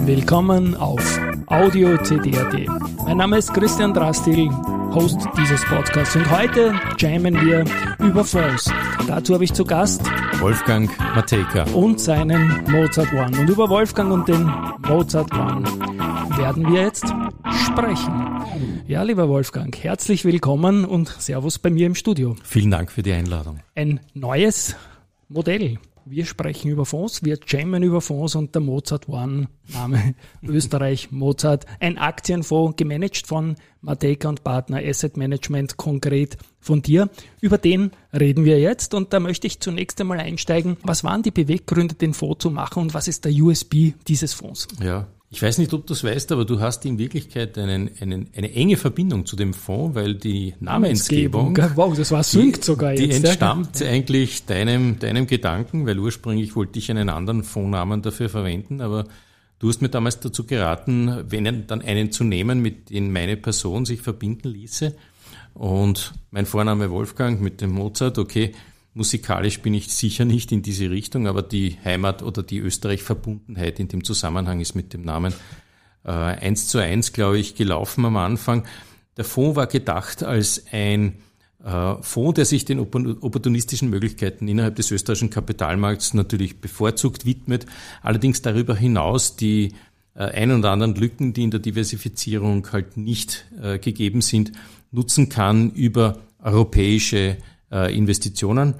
Willkommen auf Audio CD.at. Mein Name ist Christian Drastil, Host dieses Podcasts und heute jammen wir über Fonds. Dazu habe ich zu Gast Wolfgang Matejka und seinen Mozart One. Und über Wolfgang und den Mozart One werden wir jetzt sprechen. Ja, lieber Wolfgang, herzlich willkommen und Servus bei mir im Studio. Vielen Dank für die Einladung. Ein neues Modell. Wir sprechen über Fonds, wir jammen über Fonds und der Mozart One, Name Österreich Mozart, ein Aktienfonds gemanagt von Mateka und Partner Asset Management, konkret von dir. Über den reden wir jetzt und da möchte ich zunächst einmal einsteigen. Was waren die Beweggründe, den Fonds zu machen und was ist der USB dieses Fonds? Ja, ich weiß nicht, ob du es weißt, aber du hast in Wirklichkeit einen, einen, eine enge Verbindung zu dem Fonds, weil die Namensgebung, wow, das war synkt sogar jetzt. Die entstammt ja. eigentlich deinem, deinem Gedanken, weil ursprünglich wollte ich einen anderen Fondsnamen dafür verwenden, aber du hast mir damals dazu geraten, wenn dann einen zu nehmen, mit dem meine Person sich verbinden ließe. Und mein Vorname Wolfgang mit dem Mozart, okay, Musikalisch bin ich sicher nicht in diese Richtung, aber die Heimat oder die Österreich-Verbundenheit in dem Zusammenhang ist mit dem Namen äh, eins zu eins, glaube ich, gelaufen am Anfang. Der Fonds war gedacht als ein äh, Fonds, der sich den opportunistischen Möglichkeiten innerhalb des österreichischen Kapitalmarkts natürlich bevorzugt widmet, allerdings darüber hinaus die äh, ein oder anderen Lücken, die in der Diversifizierung halt nicht äh, gegeben sind, nutzen kann über europäische äh, Investitionen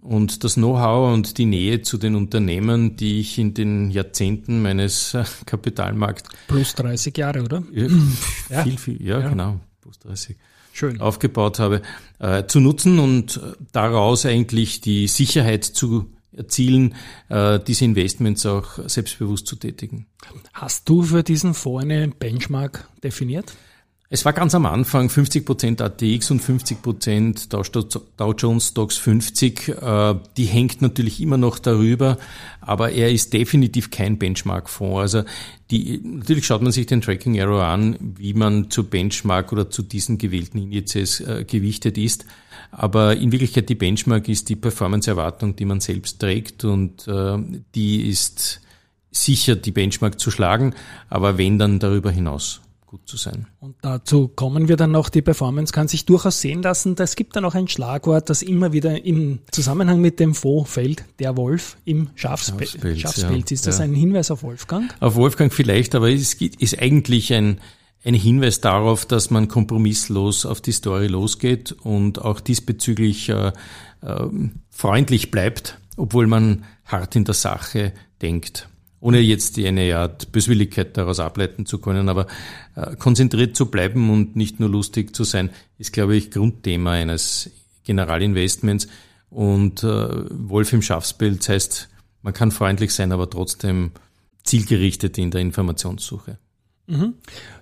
und das Know-how und die Nähe zu den Unternehmen, die ich in den Jahrzehnten meines äh, Kapitalmarkts plus 30 Jahre, oder? Ja, viel, viel, ja, ja, genau, plus 30 Schön. aufgebaut habe, äh, zu nutzen und daraus eigentlich die Sicherheit zu erzielen, äh, diese Investments auch selbstbewusst zu tätigen. Hast du für diesen Fonds eine Benchmark definiert? Es war ganz am Anfang 50% ATX und 50% Dow Jones Stocks 50. Äh, die hängt natürlich immer noch darüber, aber er ist definitiv kein Benchmark-Fonds. Also die, natürlich schaut man sich den Tracking Arrow an, wie man zu Benchmark oder zu diesen gewählten Indizes äh, gewichtet ist. Aber in Wirklichkeit die Benchmark ist die Performance-Erwartung, die man selbst trägt und äh, die ist sicher die Benchmark zu schlagen, aber wenn dann darüber hinaus gut zu sein. Und dazu kommen wir dann noch, die Performance kann sich durchaus sehen lassen. Es gibt dann auch ein Schlagwort, das immer wieder im Zusammenhang mit dem Fonds fällt, der Wolf im Schafspelz. Schafspelz, Schafspelz. Ja. Ist das ja. ein Hinweis auf Wolfgang? Auf Wolfgang vielleicht, aber es ist eigentlich ein, ein Hinweis darauf, dass man kompromisslos auf die Story losgeht und auch diesbezüglich äh, äh, freundlich bleibt, obwohl man hart in der Sache denkt ohne jetzt eine Art Böswilligkeit daraus ableiten zu können, aber äh, konzentriert zu bleiben und nicht nur lustig zu sein, ist, glaube ich, Grundthema eines Generalinvestments. Und äh, Wolf im Schafsbild heißt, man kann freundlich sein, aber trotzdem zielgerichtet in der Informationssuche. Mhm.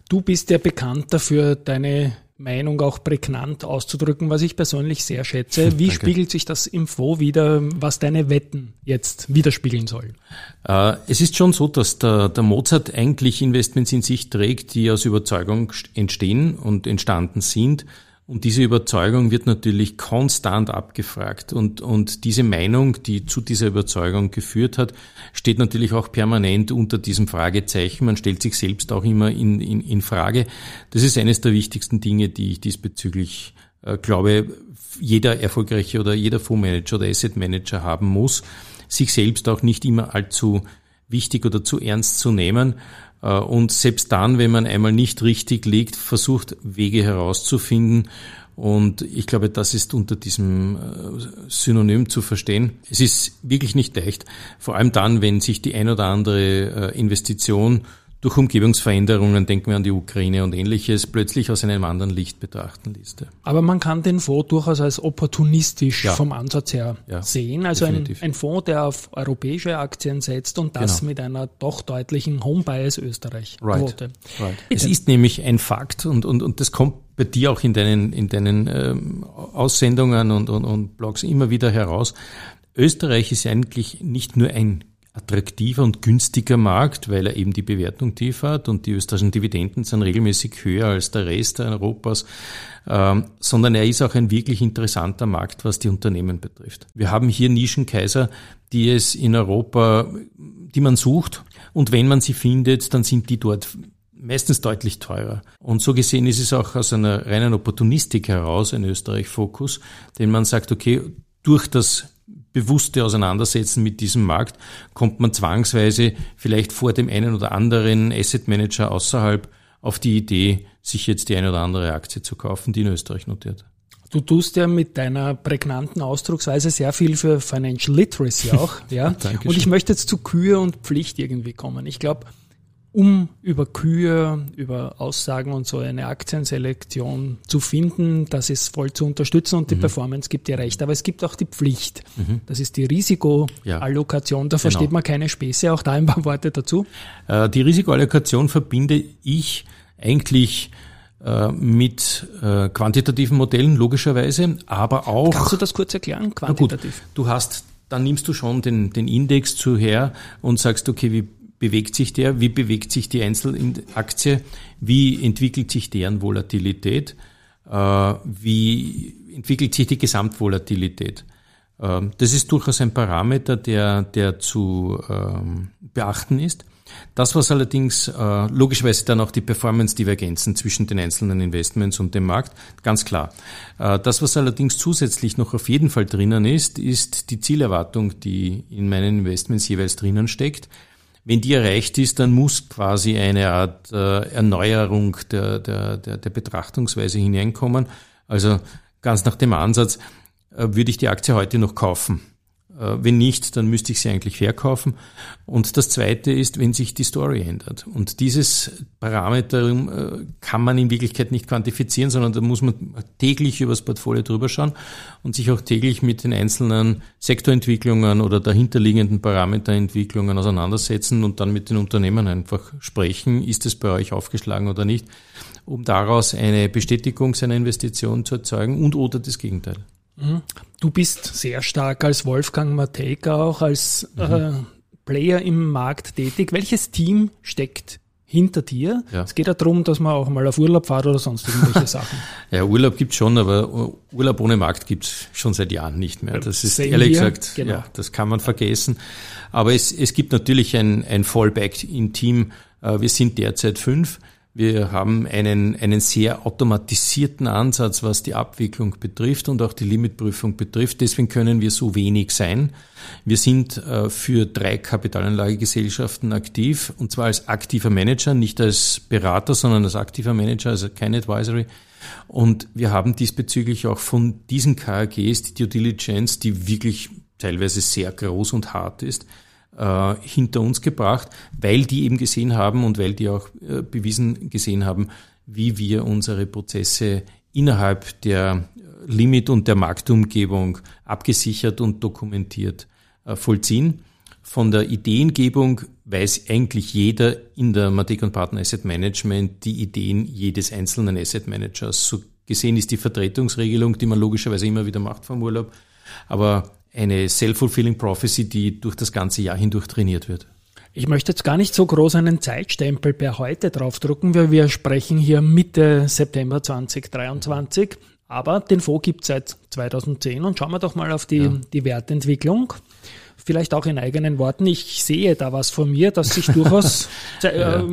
Du bist ja bekannt dafür, deine Meinung auch prägnant auszudrücken, was ich persönlich sehr schätze. Wie spiegelt sich das im Fonds wieder, was deine Wetten jetzt widerspiegeln sollen? Äh, es ist schon so, dass der, der Mozart eigentlich Investments in sich trägt, die aus Überzeugung entstehen und entstanden sind und diese Überzeugung wird natürlich konstant abgefragt. Und, und diese Meinung, die zu dieser Überzeugung geführt hat, steht natürlich auch permanent unter diesem Fragezeichen. Man stellt sich selbst auch immer in, in, in Frage. Das ist eines der wichtigsten Dinge, die ich diesbezüglich äh, glaube, jeder erfolgreiche oder jeder Fondsmanager oder Asset Manager haben muss, sich selbst auch nicht immer allzu wichtig oder zu ernst zu nehmen und selbst dann, wenn man einmal nicht richtig liegt, versucht Wege herauszufinden. Und ich glaube, das ist unter diesem äh, Synonym zu verstehen. Es ist wirklich nicht leicht, vor allem dann, wenn sich die ein oder andere äh, Investition durch Umgebungsveränderungen, denken wir an die Ukraine und ähnliches, plötzlich aus einem anderen Licht betrachten ließ. Aber man kann den Fonds durchaus als opportunistisch ja. vom Ansatz her ja, sehen. Also ein, ein, Fonds, der auf europäische Aktien setzt und das genau. mit einer doch deutlichen Home-Bias Österreich-Quote. Right. right. Es ist nämlich ein Fakt und, und, und das kommt bei dir auch in deinen, in deinen ähm, Aussendungen und, und, und Blogs immer wieder heraus. Österreich ist eigentlich nicht nur ein attraktiver und günstiger Markt, weil er eben die Bewertung tief hat und die österreichischen Dividenden sind regelmäßig höher als der Rest Europas, ähm, sondern er ist auch ein wirklich interessanter Markt, was die Unternehmen betrifft. Wir haben hier Nischenkaiser, die es in Europa, die man sucht Und wenn man sie findet, dann sind die dort meistens deutlich teurer. Und so gesehen ist es auch aus einer reinen Opportunistik heraus ein Österreich-Fokus, den man sagt, okay, durch das bewusste Auseinandersetzen mit diesem Markt kommt man zwangsweise vielleicht vor dem einen oder anderen Asset Manager außerhalb auf die Idee, sich jetzt die eine oder andere Aktie zu kaufen, die in Österreich notiert. Du tust ja mit deiner prägnanten Ausdrucksweise sehr viel für Financial Literacy auch, ja. und ich möchte jetzt zu Kühe und Pflicht irgendwie kommen. Ich glaube, um über Kühe, über Aussagen und so eine Aktienselektion zu finden, das ist voll zu unterstützen und die mhm. Performance gibt dir recht. Aber es gibt auch die Pflicht. Mhm. Das ist die Risikoallokation. Da versteht genau. man keine Späße. Auch da ein paar Worte dazu. Äh, die Risikoallokation verbinde ich eigentlich äh, mit äh, quantitativen Modellen, logischerweise, aber auch. Kannst du das kurz erklären, quantitativ? Gut, du hast, dann nimmst du schon den, den Index zu her und sagst, okay, wie bewegt sich der, wie bewegt sich die Einzelaktie, wie entwickelt sich deren Volatilität, äh, wie entwickelt sich die Gesamtvolatilität. Ähm, das ist durchaus ein Parameter, der, der zu ähm, beachten ist. Das, was allerdings äh, logischerweise dann auch die Performance-Divergenzen zwischen den einzelnen Investments und dem Markt, ganz klar. Äh, das, was allerdings zusätzlich noch auf jeden Fall drinnen ist, ist die Zielerwartung, die in meinen Investments jeweils drinnen steckt. Wenn die erreicht ist, dann muss quasi eine Art äh, Erneuerung der, der, der, der Betrachtungsweise hineinkommen. Also ganz nach dem Ansatz, äh, würde ich die Aktie heute noch kaufen? Äh, wenn nicht, dann müsste ich sie eigentlich verkaufen. Und das Zweite ist, wenn sich die Story ändert. Und dieses Parameter äh, kann man in Wirklichkeit nicht quantifizieren, sondern da muss man täglich übers Portfolio drüber schauen und sich auch täglich mit den einzelnen Sektorentwicklungen oder dahinterliegenden Parameterentwicklungen auseinandersetzen und dann mit den Unternehmen einfach sprechen, ist es bei euch aufgeschlagen oder nicht, um daraus eine Bestätigung seiner Investition zu erzeugen und oder das Gegenteil. Mhm. Du bist sehr stark als Wolfgang Matejka auch als mhm. äh, Player im Markt tätig. Welches Team steckt hinter dir? Ja. Es geht ja darum, dass man auch mal auf Urlaub fährt oder sonst irgendwelche Sachen. Ja, Urlaub gibt's schon, aber Urlaub ohne Markt gibt's schon seit Jahren nicht mehr. Das ist Same ehrlich hier. gesagt, genau. ja, das kann man vergessen. Aber es, es gibt natürlich ein, ein Fallback im Team. Äh, wir sind derzeit fünf. Wir haben einen, einen sehr automatisierten Ansatz, was die Abwicklung betrifft und auch die Limitprüfung betrifft. Deswegen können wir so wenig sein. Wir sind äh, für drei Kapitalanlagegesellschaften aktiv und zwar als aktiver Manager, nicht als Berater, sondern als aktiver Manager, also kein Advisory. Und wir haben diesbezüglich auch von diesen KAGs die Due Diligence, die wirklich teilweise sehr groß und hart ist, äh, hinter uns gebracht, weil die eben gesehen haben und weil die auch äh, bewiesen gesehen haben, wie wir unsere Prozesse innerhalb der Limit- und der Marktumgebung abgesichert und dokumentiert äh, vollziehen. Von der Ideengebung weiß eigentlich jeder in der Matic und Partner Asset Management die Ideen jedes einzelnen Asset Managers. So gesehen ist die Vertretungsregelung, die man logischerweise immer wieder macht vom Urlaub, aber eine self-fulfilling prophecy, die durch das ganze Jahr hindurch trainiert wird. Ich möchte jetzt gar nicht so groß einen Zeitstempel per heute draufdrucken, weil wir sprechen hier Mitte September 2023. Aber den Fonds gibt es seit 2010 und schauen wir doch mal auf die, ja. die Wertentwicklung. Vielleicht auch in eigenen Worten. Ich sehe da was von mir, das sich durchaus sehr, ja. äh,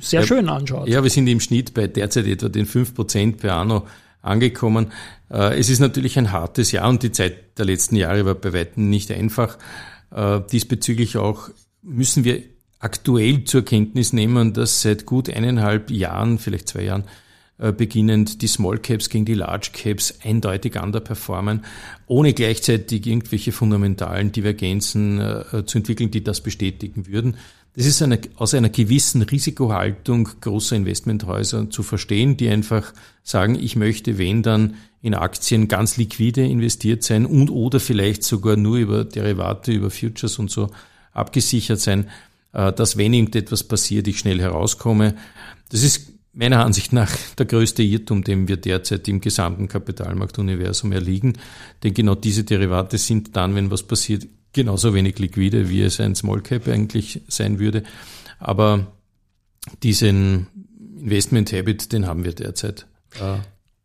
sehr schön anschaut. Ja, wir sind im Schnitt bei derzeit etwa den 5% per anno angekommen. Äh, es ist natürlich ein hartes Jahr und die Zeit der letzten Jahre war bei weitem nicht einfach. Äh, diesbezüglich auch müssen wir aktuell zur Kenntnis nehmen, dass seit gut eineinhalb Jahren, vielleicht zwei Jahren, äh, beginnend die Small Caps gegen die Large Caps eindeutig underperformen, ohne gleichzeitig irgendwelche fundamentalen Divergenzen zu entwickeln, die das bestätigen würden. Das ist eine, aus einer gewissen Risikohaltung großer Investmenthäuser zu verstehen, die einfach sagen, ich möchte, wenn dann in Aktien ganz liquide investiert sein und oder vielleicht sogar nur über Derivate, über Futures und so abgesichert sein, äh, dass wenn irgendetwas passiert, ich schnell herauskomme. Das ist meiner Ansicht nach der größte Irrtum, dem wir derzeit im gesamten Kapitalmarktuniversum erliegen. Denn genau diese Derivate sind dann, wenn was passiert, genauso wenig liquide, wie es ein Small Cap eigentlich sein würde. Aber diesen Investment Habit, den haben wir derzeit. Äh, ja.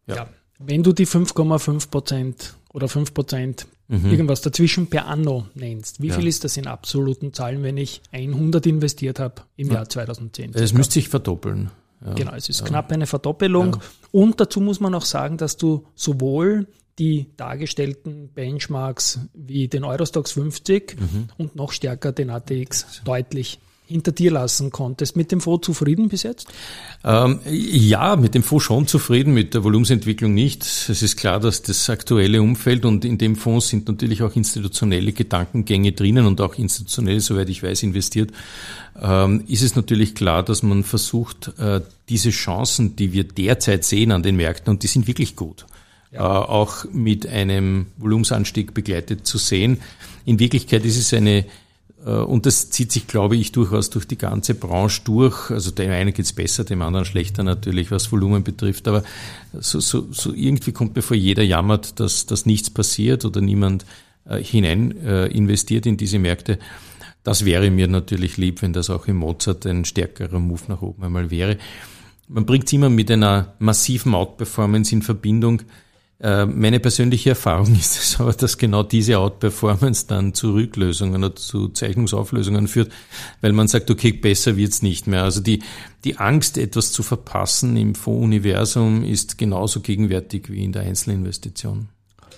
ja. Wenn du die 5,5 Prozent oder 5 Prozent, mhm. irgendwas dazwischen per Anno nennst, wie ja. viel ist das in absoluten Zahlen, wenn ich 100 investiert habe im ja. Jahr 2010? Es müsste sich verdoppeln. Genau, es ist knapp eine Verdoppelung. Und dazu muss man auch sagen, dass du sowohl die dargestellten Benchmarks wie den Eurostox 50 mhm. und noch stärker den ATX deutlich hinter dir lassen konntest. Mit dem Fonds zufrieden bis jetzt? Ähm, ja, mit dem Fonds schon zufrieden, mit der Volumensentwicklung nicht. Es ist klar, dass das aktuelle Umfeld und in dem Fonds sind natürlich auch institutionelle Gedankengänge drinnen und auch institutionell, soweit ich weiß, investiert. Ähm, ist es natürlich klar, dass man versucht, äh, diese Chancen, die wir derzeit sehen an den Märkten, und die sind wirklich gut. Äh, auch mit einem Volumensanstieg begleitet zu sehen. In Wirklichkeit ist es eine äh, und das zieht sich, glaube ich, durchaus durch die ganze Branche durch. Also dem einen geht's besser, dem anderen schlechter natürlich, was Volumen betrifft. Aber so, so, so irgendwie kommt mir vor, jeder jammert, dass, dass nichts passiert oder niemand äh, hinein äh, investiert in diese Märkte. Das wäre mir natürlich lieb, wenn das auch im Mozart ein stärkerer Move nach oben einmal wäre. Man bringt immer mit einer massiven Outperformance in Verbindung. Äh, meine persönliche Erfahrung ist es aber, dass genau diese Outperformance dann zu Rücklösungen oder zu Zeichnungsauflösungen führt, weil man sagt, okay, besser wird's nicht mehr. Also die, die Angst, etwas zu verpassen im Fondsuniversum ist genauso gegenwärtig wie in der Einzelinvestition.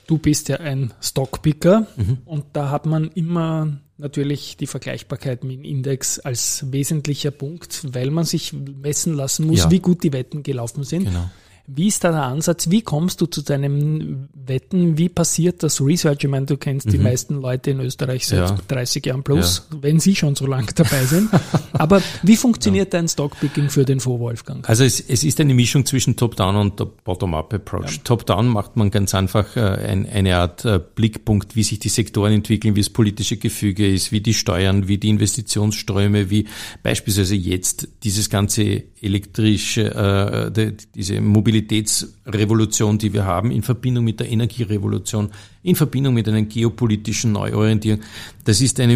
Du bist ja ein Stockpicker mhm. und da hat man immer natürlich die Vergleichbarkeit mit dem Index als wesentlicher Punkt, weil man sich messen lassen muss, ja. wie gut die Wetten gelaufen sind. Genau. Wie ist da der Ansatz? Wie kommst du zu deinem Wetten? Wie passiert das Research? Ich meine, du kennst mhm. die meisten Leute in Österreich seit ja. 30 Jahren plus, ja. wenn sie schon so lange dabei sind. Aber wie funktioniert ja. dein Stockpicking für den Fonds, Wolfgang? Also es, es ist eine Mischung zwischen Top-Down und Bottom-Up-Approach. Top-Down macht man ganz einfach äh, ein, eine Art äh, Blickpunkt, wie sich die Sektoren entwickeln, wie das politische Gefüge ist, wie die Steuern, wie die Investitionsströme, wie beispielsweise jetzt dieses ganze elektrische, äh, die, diese Mobilitätsrevolution, die wir haben, in Verbindung mit der Energierevolution, in Verbindung mit einer geopolitischen Neuorientierung, das ist eine,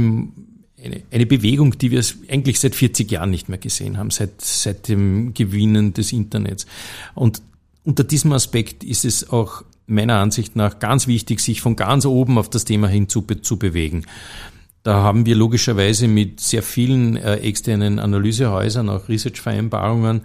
eine, eine Bewegung, die wir eigentlich seit 40 Jahren nicht mehr gesehen haben, seit, seit dem Gewinnen des Internets. Und unter diesem Aspekt ist es auch meiner Ansicht nach ganz wichtig, sich von ganz oben auf das Thema hin zu, zu bewegen. Da haben wir logischerweise mit sehr vielen äh, externen Analysehäusern auch Research-Vereinbarungen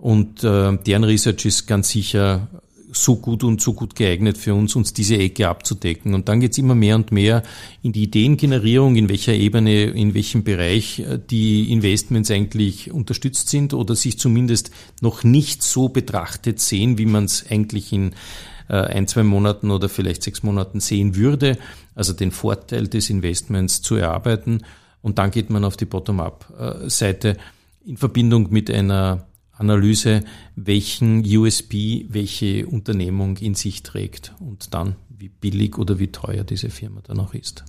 und äh, deren Research ist ganz sicher so gut und so gut geeignet für uns, uns diese Ecke abzudecken. Und dann geht's immer mehr und mehr in die Ideengenerierung, in welcher Ebene, in welchem Bereich äh, die Investments eigentlich unterstützt sind oder sich zumindest noch nicht so betrachtet sehen, wie man es eigentlich in äh, ein, zwei Monaten oder vielleicht sechs Monaten sehen würde also den Vorteil des Investments zu erarbeiten. Und dann geht man auf die Bottom-up-Seite in Verbindung mit einer Analyse, welchen USB welche Unternehmung in sich trägt und dann, wie billig oder wie teuer diese Firma dann auch ist.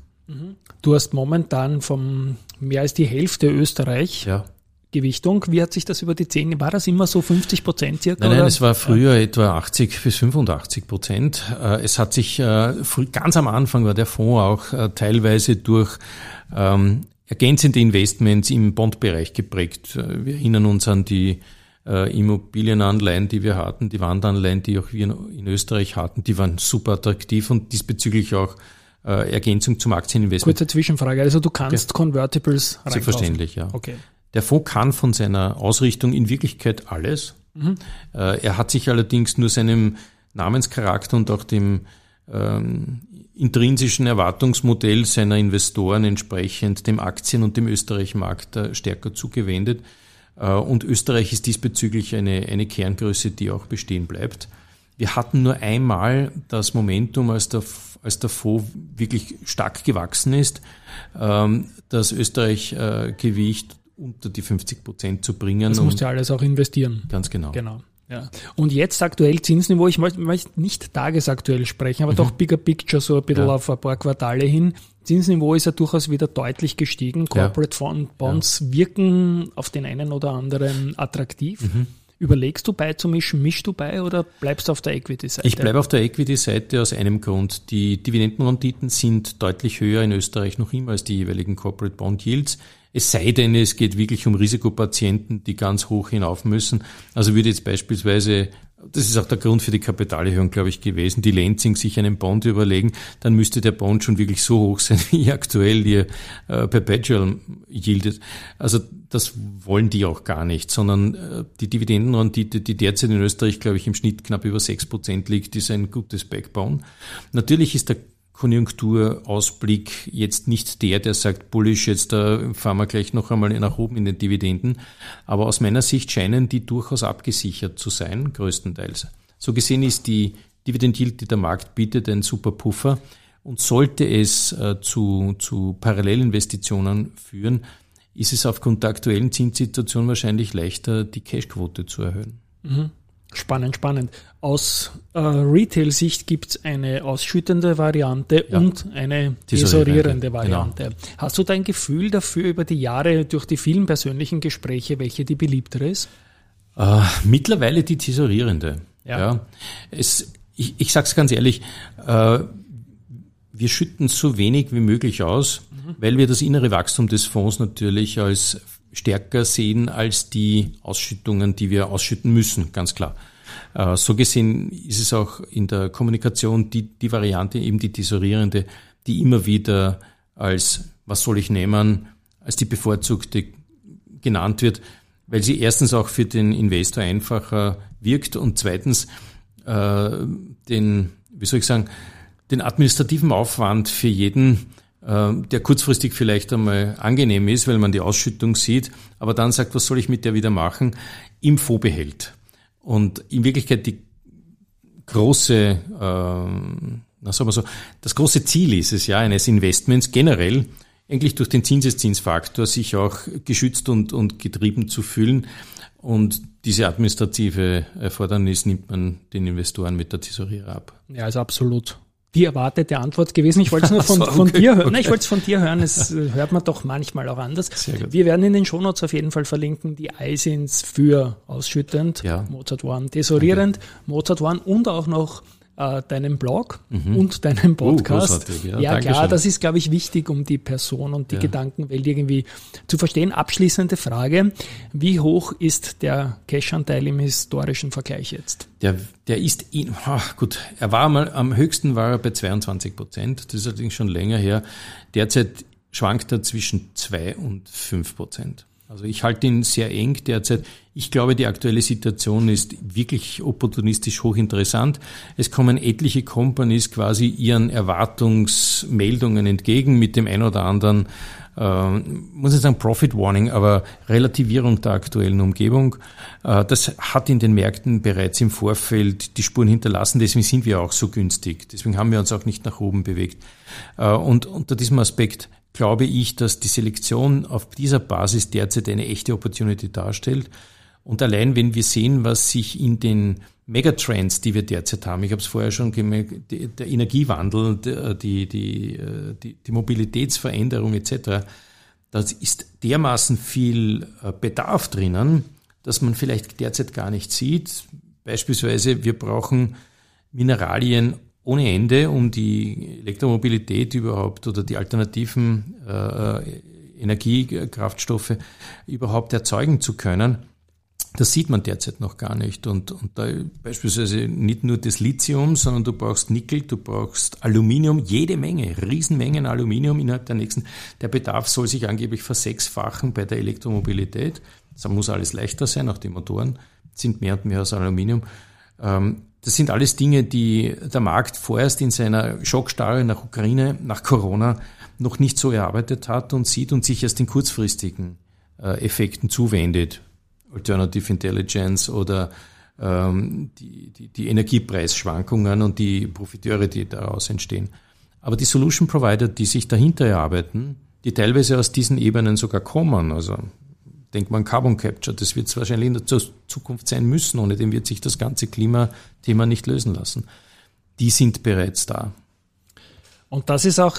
Du hast momentan vom mehr als die Hälfte Österreich. Ja. Gewichtung. Wie hat sich das über die zehn, war das immer so 50 Prozent circa? Nein, nein, es war früher ja. etwa 80 bis 85 Prozent. Äh, es hat sich, äh, ganz am Anfang war der Fonds auch äh, teilweise durch ähm, ergänzende Investments im Bondbereich geprägt. Wir erinnern uns an die Immobilienanleihen, die wir hatten, die Wandanleihen, die auch wir in Österreich hatten, die waren super attraktiv und diesbezüglich auch Ergänzung zum Aktieninvestment. Kurze Zwischenfrage, also du kannst ja. Convertibles reinkaufen? Selbstverständlich, ja. Okay. Der Fonds kann von seiner Ausrichtung in Wirklichkeit alles. Mhm. Äh, er hat sich allerdings nur seinem Namenscharakter und auch dem ähm, intrinsischen Erwartungsmodell seiner Investoren entsprechend dem Aktien- und dem Österreich-Markt äh, stärker zugewendet. Äh, und Österreich ist diesbezüglich eine, eine Kerngröße, die auch bestehen bleibt. Wir hatten nur einmal das Momentum, als der, als der Fonds wirklich stark gewachsen ist, ähm, das Österreich-Gewicht unter die 50 Prozent zu bringen. Das musst du alles auch investieren. Ganz genau. Genau. Ja. Und jetzt aktuell Zinsniveau, ich möchte, nicht tagesaktuell sprechen, aber mhm. doch bigger picture, so ein bisschen ja. auf ein paar Quartale hin. Zinsniveau ist ja durchaus wieder deutlich gestiegen. Corporate ja. Bonds ja. wirken auf den einen oder anderen attraktiv. Mhm. Überlegst du beizumischen, mischst du bei oder bleibst du auf der Equity-Seite? Ich bleibe auf der Equity-Seite aus einem Grund. Die Dividendenrenditen sind deutlich höher in Österreich noch immer als die jeweiligen Corporate Bond Yields. Es sei denn, es geht wirklich um Risikopatienten, die ganz hoch hinauf müssen. Also würde jetzt beispielsweise das ist auch der Grund für die Kapitalerhöhung, glaube ich, gewesen, die Lenzing sich einen Bond überlegen, dann müsste der Bond schon wirklich so hoch sein, wie aktuell ihr äh, Perpetual yieldet. Also das wollen die auch gar nicht, sondern äh, die Dividendenrendite, die derzeit in Österreich, glaube ich, im Schnitt knapp über sechs Prozent liegt, ist ein gutes Backbone. Natürlich ist der Konjunkturausblick jetzt nicht der, der sagt, bullish, jetzt fahren wir gleich noch einmal nach oben in den Dividenden. Aber aus meiner Sicht scheinen die durchaus abgesichert zu sein, größtenteils. So gesehen ist die Dividend die der Markt bietet, ein super Puffer. Und sollte es äh, zu, zu Parallelinvestitionen führen, ist es aufgrund der aktuellen Zinssituation wahrscheinlich leichter, die Cashquote zu erhöhen. Mhm. Spannend, spannend. Aus äh, Retail-Sicht gibt es eine ausschüttende Variante ja. und eine tesorierende. Variante. Genau. Hast du dein Gefühl dafür über die Jahre durch die vielen persönlichen Gespräche, welche die beliebtere ist? Äh, mittlerweile die tesorierende. Ja. ja. Es, ich ich sage es ganz ehrlich, äh, wir schütten so wenig wie möglich aus, mhm. weil wir das innere Wachstum des Fonds natürlich als stärker sehen als die Ausschüttungen, die wir ausschütten müssen, ganz klar. Äh, so gesehen ist es auch in der Kommunikation die, die Variante, eben die tesorierende, die immer wieder als, was soll ich nehmen, als die bevorzugte genannt wird, weil sie erstens auch für den Investor einfacher wirkt und zweitens äh, den, wie soll ich sagen, den administrativen Aufwand für jeden der kurzfristig vielleicht einmal angenehm ist, weil man die Ausschüttung sieht, aber dann sagt, was soll ich mit der wieder machen, im Fonds. Und in Wirklichkeit die große, äh, na sagen wir so, das große Ziel ist es ja eines Investments generell, eigentlich durch den Zinseszinsfaktor sich auch geschützt und, und getrieben zu fühlen. Und diese administrative Erfordernis nimmt man den Investoren mit der Tesorierer ab. Ja, also absolut die erwartete Antwort gewesen. Ich wollte es nur von, so, okay, von dir hören. Okay. Nein, ich wollte es von dir hören. Es hört man doch manchmal auch anders. Wir werden in den Shownotes auf jeden Fall verlinken die ISINs für ausschüttend, ja. Mozart One tesorierend, okay. Mozart One und auch noch äh, deinen Blog mhm. und deinen uh, Podcast. Uh, ja, ja klar, das ist, glaube ich, wichtig, um die Person und die ja. Gedankenwelt irgendwie zu verstehen. Abschließende Frage. Wie hoch ist der Cash-Anteil im historischen Vergleich jetzt? Der, der ist, in, ach gut, er war mal, am höchsten war er bei 22 Prozent. Das ist allerdings schon länger her. Derzeit schwankt er zwischen zwei und fünf Prozent. Also ich halte ihn sehr eng derzeit. Ich glaube, die aktuelle Situation ist wirklich opportunistisch hochinteressant. Es kommen etliche Companies quasi ihren Erwartungsmeldungen entgegen mit dem ein oder anderen, äh, muss ich sagen, Profit Warning, aber Relativierung der aktuellen Umgebung. Äh, das hat in den Märkten bereits im Vorfeld die Spuren hinterlassen. Deswegen sind wir auch so günstig. Deswegen haben wir uns auch nicht nach oben bewegt. Äh, und unter diesem Aspekt glaube ich, dass die Selektion auf dieser Basis derzeit eine echte Opportunity darstellt. Und allein wenn wir sehen, was sich in den Megatrends, die wir derzeit haben, ich habe es vorher schon gemerkt, der Energiewandel, die, die, die, die Mobilitätsveränderung etc., da ist dermaßen viel äh, Bedarf drinnen, dass man vielleicht derzeit gar nicht sieht. Beispielsweise, wir brauchen Mineralien ohne Ende, um die Elektromobilität überhaupt oder die alternativen äh, Energiekraftstoffe überhaupt erzeugen zu können. Das sieht man derzeit noch gar nicht. Und, und da beispielsweise nicht nur das Lithium, sondern du brauchst Nickel, du brauchst Aluminium, jede Menge, Riesenmengen Aluminium innerhalb der nächsten. Der Bedarf soll sich angeblich versechsfachen bei der Elektromobilität. Das muss alles leichter sein, auch die Motoren sind mehr und mehr aus Aluminium. Ähm, das sind alles Dinge, die der Markt vorerst in seiner Schockstarre nach Ukraine, nach Corona noch nicht so erarbeitet hat und sieht und sich erst in kurzfristigen äh, Effekten zuwendet. Alternative Intelligence oder ähm, die, die, die Energiepreisschwankungen und die Profiteure, die daraus entstehen. Aber die Solution Provider, die sich dahinter erarbeiten, die teilweise aus diesen Ebenen sogar kommen, also denkt man Carbon Capture. Das wird es wahrscheinlich in der Zukunft sein müssen. Ohne dem wird sich das ganze Klimathema nicht lösen lassen. Die sind bereits da. Und das ist auch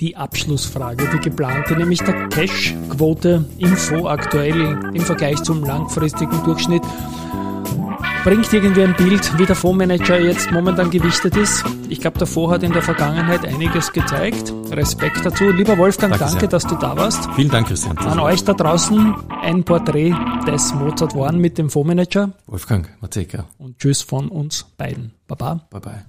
die Abschlussfrage, die geplante, nämlich der Cash-Quote im Fonds aktuell im Vergleich zum langfristigen Durchschnitt. Bringt irgendwie ein Bild, wie der Fondsmanager jetzt momentan gewichtet ist. Ich glaube, der Fonds hat in der Vergangenheit einiges gezeigt. Respekt dazu. Lieber Wolfgang, danke, danke dass du da warst. Vielen Dank, Christian. An euch da draußen ein Porträt des Mozart One mit dem Fondsmanager. Wolfgang Mateka. Und tschüss von uns beiden. Baba. Bye bye.